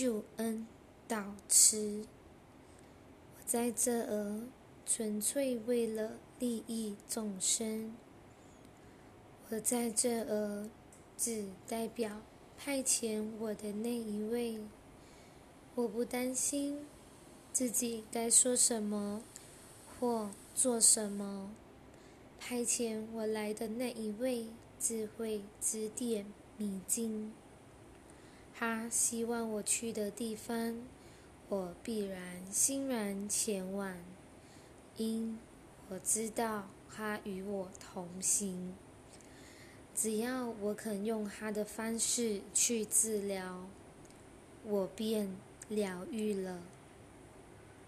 救恩导师。我在这儿纯粹为了利益众生。我在这儿只代表派遣我的那一位。我不担心自己该说什么或做什么。派遣我来的那一位只会指点迷津，他希望我去的地方，我必然欣然前往，因我知道他与我同行。只要我肯用他的方式去治疗，我便疗愈了。